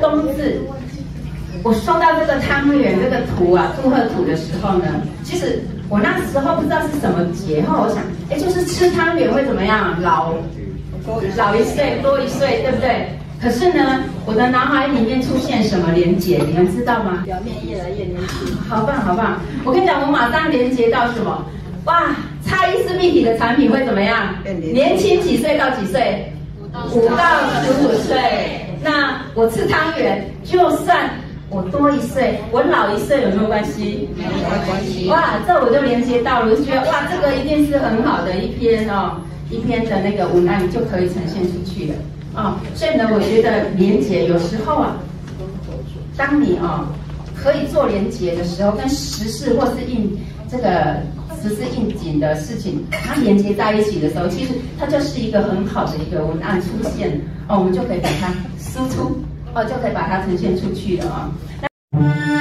冬至，我收到这个汤圆这个图啊，祝贺图的时候呢，其实我那时候不知道是什么节，后我想，哎，就是吃汤圆会怎么样，老老一岁多一岁，对不对？可是呢，我的脑海里面出现什么连结，你们知道吗？表面越来越年轻，好棒好棒！我跟你讲，我马上连接到什么？哇，差异思密体的产品会怎么样？年轻几岁到几岁？五到十五就算我多一岁，我老一岁有没有关系？没有关系。哇，这我就连接到了，我就觉得哇，这个一定是很好的一篇哦，一篇的那个文案就可以呈现出去了。啊、哦，所以呢，我觉得连接有时候啊，当你啊、哦、可以做连接的时候，跟时事或是应这个时事应景的事情，它连接在一起的时候，其实它就是一个很好的一个文案出现，哦，我们就可以把它输出，哦，就可以把它呈现出去了啊。哦